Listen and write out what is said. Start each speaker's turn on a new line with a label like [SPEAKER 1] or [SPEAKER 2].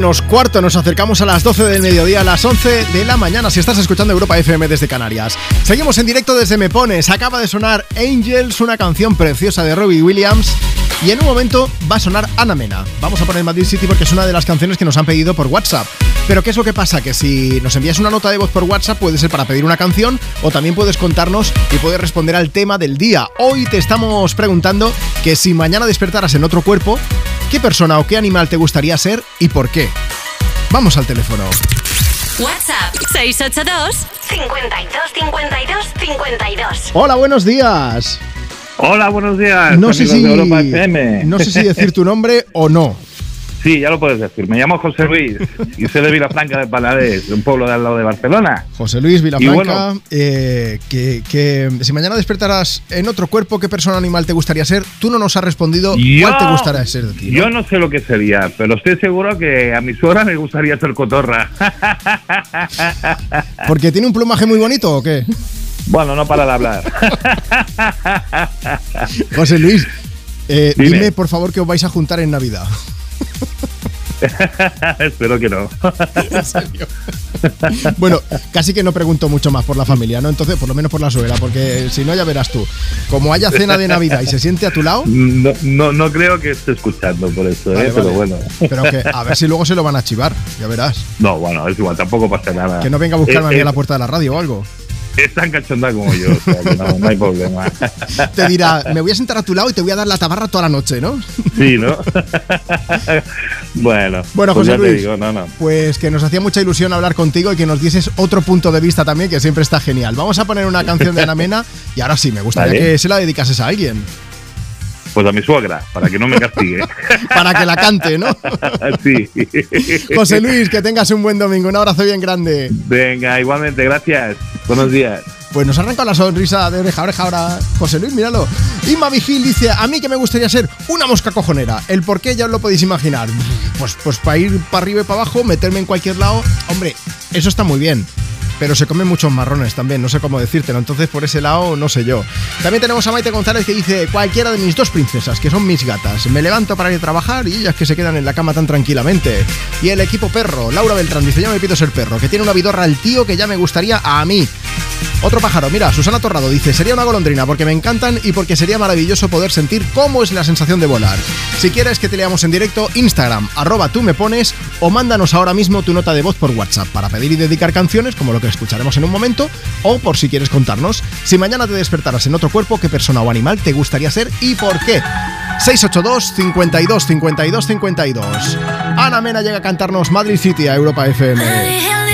[SPEAKER 1] Nos cuarto, nos acercamos a las 12 del mediodía, a las 11 de la mañana, si estás escuchando Europa FM desde Canarias. Seguimos en directo desde Me Pones. Acaba de sonar Angels, una canción preciosa de Robbie Williams. Y en un momento va a sonar Ana Mena. Vamos a poner Madrid City porque es una de las canciones que nos han pedido por WhatsApp. Pero ¿qué es lo que pasa? Que si nos envías una nota de voz por WhatsApp puede ser para pedir una canción o también puedes contarnos y puedes responder al tema del día. Hoy te estamos preguntando que si mañana despertaras en otro cuerpo, ¿Qué persona o qué animal te gustaría ser y por qué? Vamos al teléfono.
[SPEAKER 2] WhatsApp 682 52 52 52.
[SPEAKER 1] Hola, buenos días.
[SPEAKER 3] Hola, buenos días.
[SPEAKER 1] No sé, si, no sé si decir tu nombre o no.
[SPEAKER 3] Sí, ya lo puedes decir. Me llamo José Luis y soy de Vilafranca de Paladés, un pueblo de al lado de Barcelona.
[SPEAKER 1] José Luis Vilafranca, eh, que, si mañana despertaras en otro cuerpo, ¿qué persona animal te gustaría ser? Tú no nos has respondido cuál te gustaría ser de ti.
[SPEAKER 3] Yo no sé lo que sería, pero estoy seguro que a mi suegra me gustaría ser cotorra.
[SPEAKER 1] ¿Porque tiene un plumaje muy bonito o qué?
[SPEAKER 3] Bueno, no para de hablar.
[SPEAKER 1] José Luis, eh, dime por favor que os vais a juntar en Navidad.
[SPEAKER 3] Espero que no.
[SPEAKER 1] bueno, casi que no pregunto mucho más por la familia, ¿no? Entonces, por lo menos por la suegra, porque si no, ya verás tú. Como haya cena de Navidad y se siente a tu lado.
[SPEAKER 3] No, no, creo que esté escuchando por eso, ¿eh? pero bueno.
[SPEAKER 1] Pero que a ver si luego se lo van a chivar, ya verás.
[SPEAKER 3] No, bueno, es igual, tampoco pasa nada.
[SPEAKER 1] Que no venga a buscarme a mí a la puerta de la radio o algo
[SPEAKER 3] es tan cachonda como yo, o sea que no, hay problema.
[SPEAKER 1] Te dirá, me voy a sentar a tu lado y te voy a dar la tabarra toda la noche, ¿no?
[SPEAKER 3] Sí, ¿no? bueno,
[SPEAKER 1] bueno pues José Luis, pues que nos hacía mucha ilusión hablar contigo y que nos dieses otro punto de vista también, que siempre está genial. Vamos a poner una canción de Ana Mena y ahora sí, me gustaría que se la dedicases a alguien.
[SPEAKER 3] Pues a mi suegra, para que no me castigue.
[SPEAKER 1] para que la cante, ¿no?
[SPEAKER 3] sí.
[SPEAKER 1] José Luis, que tengas un buen domingo. Un abrazo bien grande.
[SPEAKER 3] Venga, igualmente, gracias. Buenos días.
[SPEAKER 1] Pues nos arranca la sonrisa de oreja a oreja ahora José Luis, míralo. Inma Vigil dice, a mí que me gustaría ser una mosca cojonera. El por qué ya os lo podéis imaginar. Pues, pues para ir para arriba y para abajo, meterme en cualquier lado. Hombre, eso está muy bien pero se comen muchos marrones también, no sé cómo decírtelo, entonces por ese lado no sé yo. También tenemos a Maite González que dice, cualquiera de mis dos princesas, que son mis gatas, me levanto para ir a trabajar y ellas que se quedan en la cama tan tranquilamente. Y el equipo perro, Laura Beltrán dice, yo me pido ser perro, que tiene una vidorra al tío que ya me gustaría a mí. Otro pájaro, mira, Susana Torrado dice, sería una golondrina porque me encantan y porque sería maravilloso poder sentir cómo es la sensación de volar. Si quieres que te leamos en directo, Instagram, arroba tú me pones o mándanos ahora mismo tu nota de voz por WhatsApp para pedir y dedicar canciones como lo que escucharemos en un momento o por si quieres contarnos si mañana te despertaras en otro cuerpo, qué persona o animal te gustaría ser y por qué. 682 52 52 52. Ana Mena llega a cantarnos Madrid City a Europa FM.